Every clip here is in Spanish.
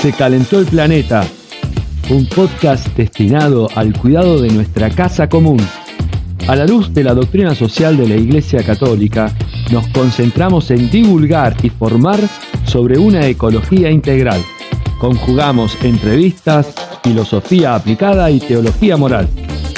Se calentó el planeta. Un podcast destinado al cuidado de nuestra casa común. A la luz de la doctrina social de la Iglesia Católica, nos concentramos en divulgar y formar sobre una ecología integral. Conjugamos entrevistas, filosofía aplicada y teología moral.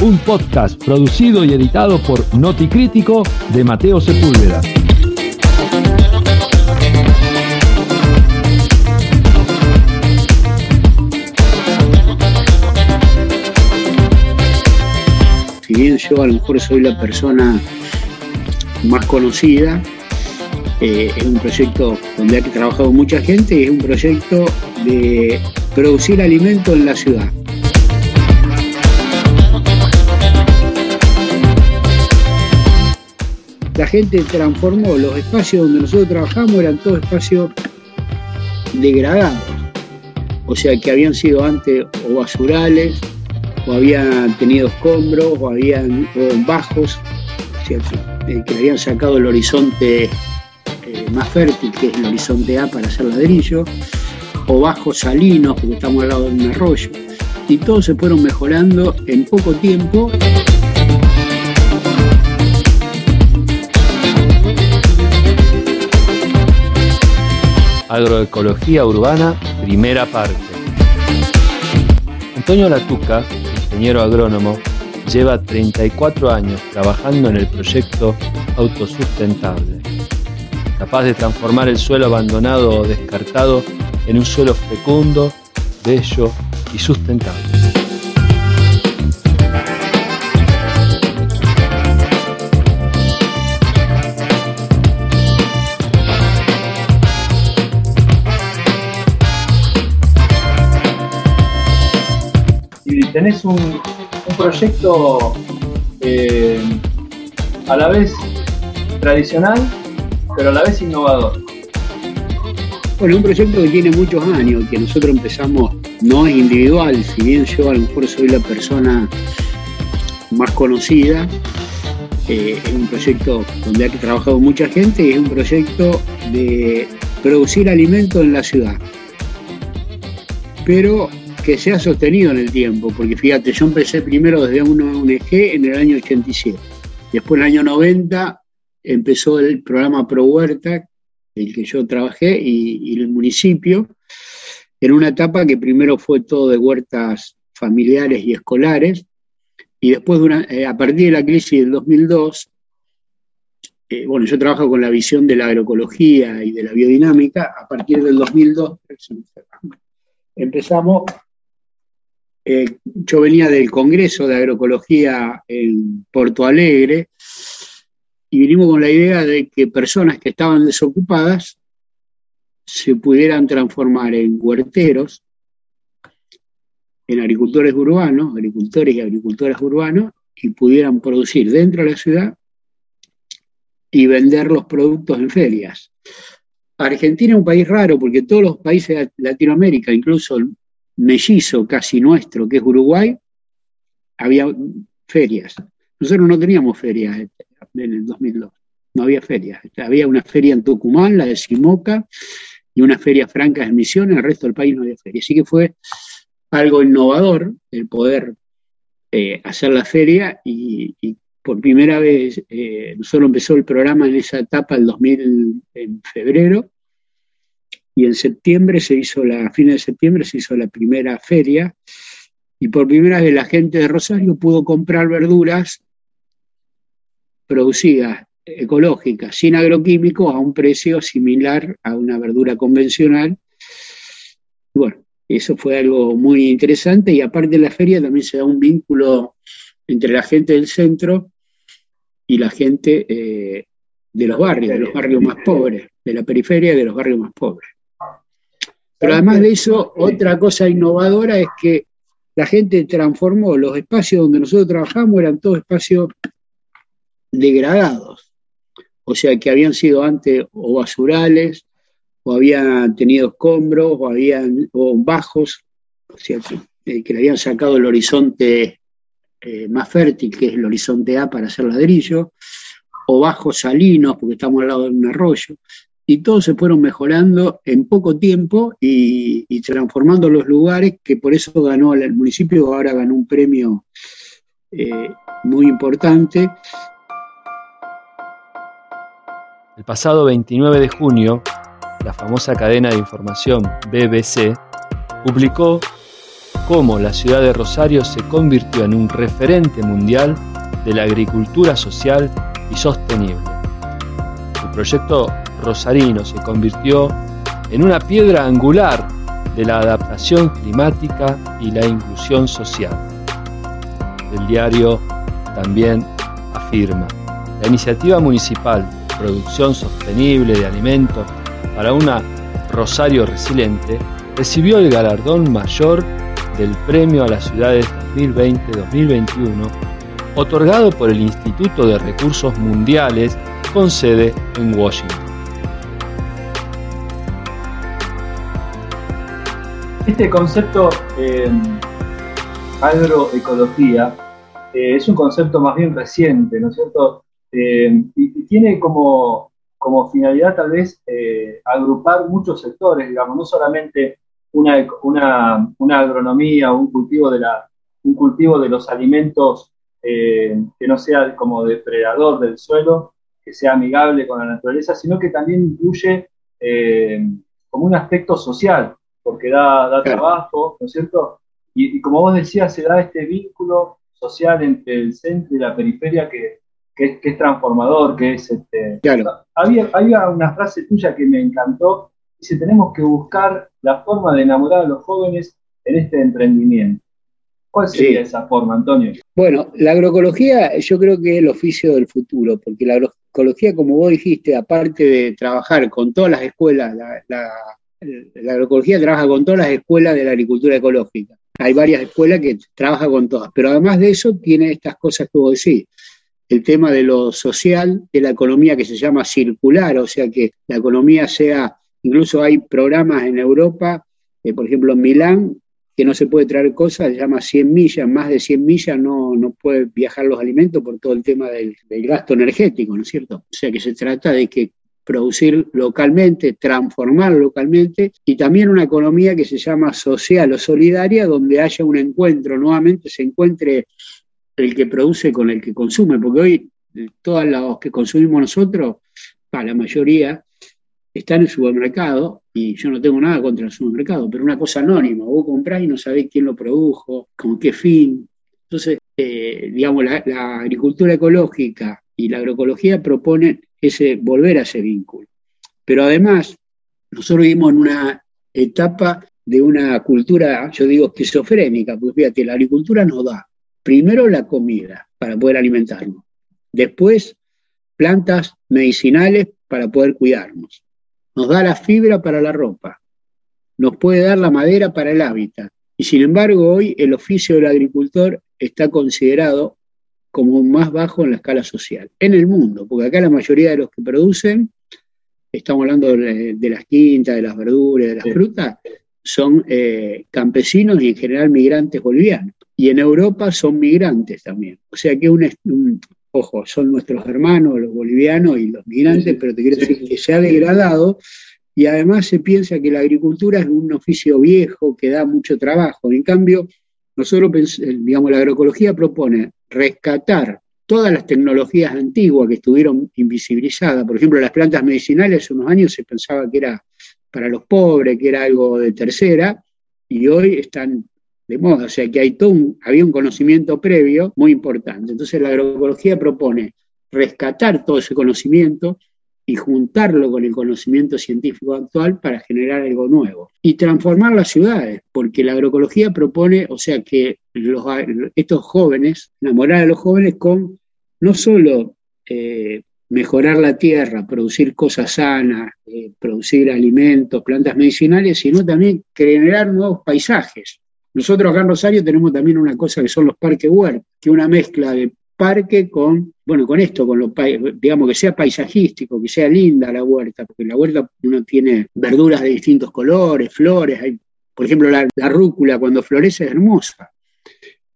Un podcast producido y editado por Noticrítico de Mateo Sepúlveda. Bien yo a lo mejor soy la persona más conocida, eh, es un proyecto donde ha trabajado mucha gente y es un proyecto de producir alimento en la ciudad. La gente transformó los espacios donde nosotros trabajamos, eran todos espacios degradados, o sea que habían sido antes o basurales, o habían tenido escombros, o habían bajos, eh, que le habían sacado el horizonte eh, más fértil, que es el horizonte A para hacer ladrillo, o bajos salinos, porque estamos al lado de un arroyo. Y todos se fueron mejorando en poco tiempo. Agroecología Urbana, primera parte. Antonio Latuca ingeniero agrónomo, lleva 34 años trabajando en el proyecto autosustentable, capaz de transformar el suelo abandonado o descartado en un suelo fecundo, bello y sustentable. Tenés un, proyecto eh, a la vez tradicional, pero a la vez innovador. Bueno, un proyecto que tiene muchos años, que nosotros empezamos, no es individual, si bien yo a lo mejor soy la persona más conocida, eh, es un proyecto donde ha trabajado mucha gente y es un proyecto de producir alimentos en la ciudad. Pero que se ha sostenido en el tiempo, porque fíjate, yo empecé primero desde una ONG en el año 87. Después en el año 90 empezó el programa Pro Huerta, el que yo trabajé, y, el municipio, en una etapa que primero fue todo de huertas familiares y escolares, y después eh, a partir de la crisis del 2002, eh, bueno, yo trabajo con la visión de la agroecología y de la biodinámica, a partir del 2002 empezamos eh, yo venía del Congreso de Agroecología en Porto Alegre y vinimos con la idea de que personas que estaban desocupadas se pudieran transformar en huerteros, en agricultores urbanos, agricultores y agricultoras urbanos, y pudieran producir dentro de la ciudad y vender los productos en ferias. Argentina es un país raro porque todos los países de Latinoamérica, incluso mellizo casi nuestro, que es Uruguay, había ferias. Nosotros no teníamos ferias en el 2002, no había ferias. Había una feria en Tucumán, la de Simoca, y una feria franca de Misión, en el resto del país no había feria. Así que fue algo innovador el poder eh, hacer la feria y, por primera vez, eh, solo empezó el programa en esa etapa, el 2000, en febrero, y en septiembre se hizo la, a fines de septiembre se hizo la primera feria y por primera vez la gente de Rosario pudo comprar verduras producidas ecológicas, sin agroquímicos, a un precio similar a una verdura convencional. bueno, eso fue algo muy interesante y aparte de la feria también se da un vínculo entre la gente del centro y la gente eh, de los barrios, de los barrios más pobres, de la periferia y de los barrios más pobres. Pero además de eso, otra cosa innovadora es que la gente transformó los espacios donde nosotros trabajamos, eran todos espacios degradados. O sea, que habían sido antes o basurales, o habían tenido escombros, o habían bajos, o sea, que, le habían sacado el horizonte eh, más fértil, que es el horizonte A para hacer ladrillo, o bajos salinos, porque estamos al lado de un arroyo. Y todos se fueron mejorando en poco tiempo y, transformando los lugares, que por eso ganó el municipio, ahora ganó un premio eh, muy importante. El pasado 29 de junio, la famosa cadena de información BBC publicó cómo la ciudad de Rosario se convirtió en un referente mundial de la agricultura social y sostenible. El proyecto rosarino se convirtió en una piedra angular de la adaptación climática y la inclusión social. El diario también afirma, la iniciativa municipal de producción sostenible de alimentos para una Rosario resiliente recibió el galardón mayor del Premio a las Ciudades 2020-2021, otorgado por el Instituto de Recursos Mundiales con sede en Washington. Este concepto eh, agroecología eh, es un concepto más bien reciente, ¿no es cierto? Eh, y, tiene como, como, finalidad tal vez eh, agrupar muchos sectores, digamos, no solamente una, una, una agronomía, un cultivo de, la, un cultivo de los alimentos que no sea como depredador del suelo, que sea amigable con la naturaleza, sino que también incluye como un aspecto social, porque da, da trabajo, ¿no es cierto? Y, como vos decías, se da este vínculo social entre el centro y la periferia que, que, es transformador, que es... Este, había, había una frase tuya que me encantó, dice, tenemos que buscar la forma de enamorar a los jóvenes en este emprendimiento. ¿Cuál sería esa forma, Antonio? Bueno, la agroecología yo creo que es el oficio del futuro, porque la agroecología, como vos dijiste, aparte de trabajar con todas las escuelas, la, la agroecología trabaja con todas las escuelas de la agricultura ecológica. Hay varias escuelas que trabajan con todas, pero además de eso tiene estas cosas que vos decís. El tema de lo social, de la economía que se llama circular, o sea que la economía sea, incluso hay programas en Europa, eh, por ejemplo en Milán, que no se puede traer cosas, se llama 100 millas, más de 100 millas no, no puede viajar los alimentos por todo el tema del, del gasto energético, ¿no es cierto? O sea que se trata de que producir localmente, transformar localmente, y también una economía que se llama social o solidaria, donde haya un encuentro, nuevamente se encuentre el que produce con el que consume, porque hoy todos los que consumimos nosotros, la mayoría, están en supermercado, y yo no tengo nada contra el supermercado, pero una cosa anónima, vos comprás y no sabés quién lo produjo, con qué fin. Entonces, eh, digamos, la agricultura ecológica y la agroecología proponen ese, volver a ese vínculo. Pero además, nosotros vivimos en una etapa de una cultura, yo digo, esquizofrénica, porque fíjate, la agricultura nos da primero la comida para poder alimentarnos, después plantas medicinales para poder cuidarnos, nos da la fibra para la ropa, nos puede dar la madera para el hábitat. Y sin embargo, hoy el oficio del agricultor está considerado como más bajo en la escala social, en el mundo, porque acá la mayoría de los que producen, estamos hablando de, las quintas, de las verduras, de las frutas, son eh, campesinos y en general migrantes bolivianos. Y en Europa son migrantes también. O sea que un, ojo, son nuestros hermanos, los bolivianos y los migrantes, pero te quiero decir que se ha degradado y además se piensa que la agricultura es un oficio viejo que da mucho trabajo. En cambio, nosotros, digamos, la agroecología propone rescatar todas las tecnologías antiguas que estuvieron invisibilizadas. Por ejemplo, las plantas medicinales hace unos años se pensaba que era para los pobres, que era algo de tercera, y hoy están de moda. O sea que hay todo había un conocimiento previo muy importante. Entonces la agroecología propone rescatar todo ese conocimiento y juntarlo con el conocimiento científico actual para generar algo nuevo. Y transformar las ciudades, porque la agroecología propone, o sea, que estos jóvenes, enamorar a los jóvenes con no solo eh, mejorar la tierra, producir cosas sanas, eh, producir alimentos, plantas medicinales, sino también generar nuevos paisajes. Nosotros acá en Rosario tenemos también una cosa que son los parques huertos, que una mezcla de parque con, bueno, con esto, con digamos que sea paisajístico, que sea linda la huerta, porque la huerta uno tiene verduras de distintos colores, flores, hay, por ejemplo, la, rúcula cuando florece es hermosa.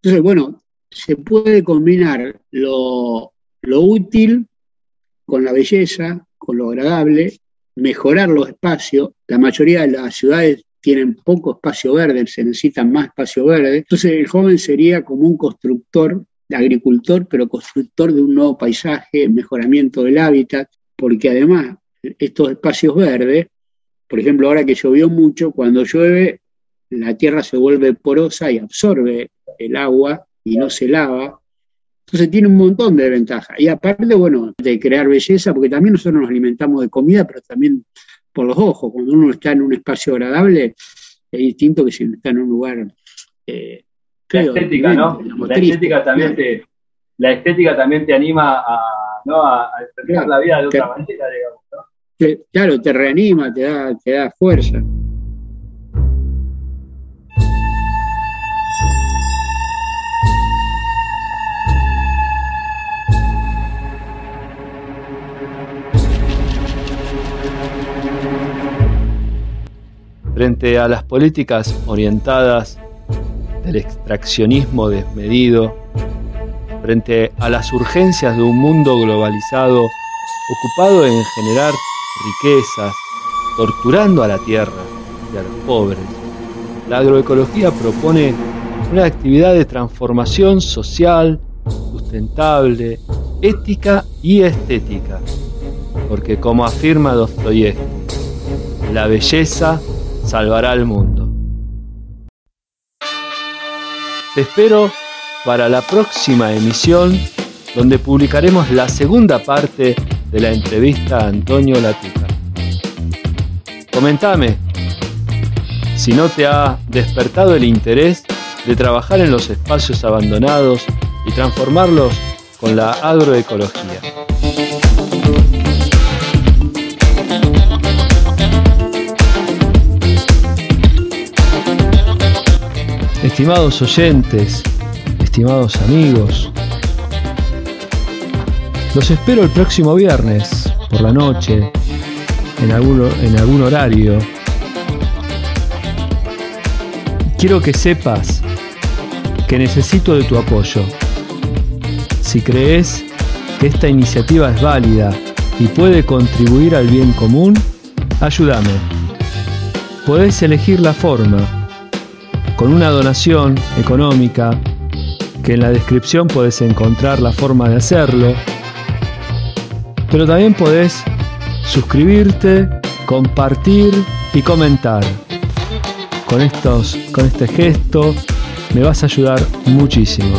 Entonces, bueno, se puede combinar lo, lo útil con la belleza, con lo agradable, mejorar los espacios. La mayoría de las ciudades tienen poco espacio verde, se necesitan más espacio verde. Entonces el joven sería como un constructor, agricultor, pero constructor de un nuevo paisaje, mejoramiento del hábitat, porque además estos espacios verdes, por ejemplo, ahora que llovió mucho, cuando llueve la tierra se vuelve porosa y absorbe el agua y no se lava. Entonces tiene un montón de ventajas. Y aparte, bueno, de crear belleza, porque también nosotros nos alimentamos de comida, pero también por los ojos. Cuando uno está en un espacio agradable, es distinto que si uno está en un lugar eh, La estética, ¿no? La estética, también te, la estética también te anima a, ¿no? a, la vida de otra manera, digamos. ¿no? claro, te reanima, te da, te da fuerza. frente a las políticas orientadas del extraccionismo desmedido, frente a las urgencias de un mundo globalizado ocupado en generar riquezas, torturando a la tierra y a los pobres, la agroecología propone una actividad de transformación social, sustentable, ética y estética, porque como afirma Dostoyevsky, la belleza salvará al mundo. Te espero para la próxima emisión donde publicaremos la segunda parte de la entrevista a Antonio Latuca. Comentame si no te ha despertado el interés de trabajar en los espacios abandonados y transformarlos con la agroecología. Estimados oyentes, estimados amigos, los espero el próximo viernes por la noche, en algún, en algún horario. Quiero que sepas que necesito de tu apoyo. Si crees que esta iniciativa es válida y puede contribuir al bien común, ayúdame. Podés elegir la forma con una donación económica, que en la descripción puedes encontrar la forma de hacerlo, pero también podés suscribirte, compartir y comentar. Con, estos, con este gesto me vas a ayudar muchísimo.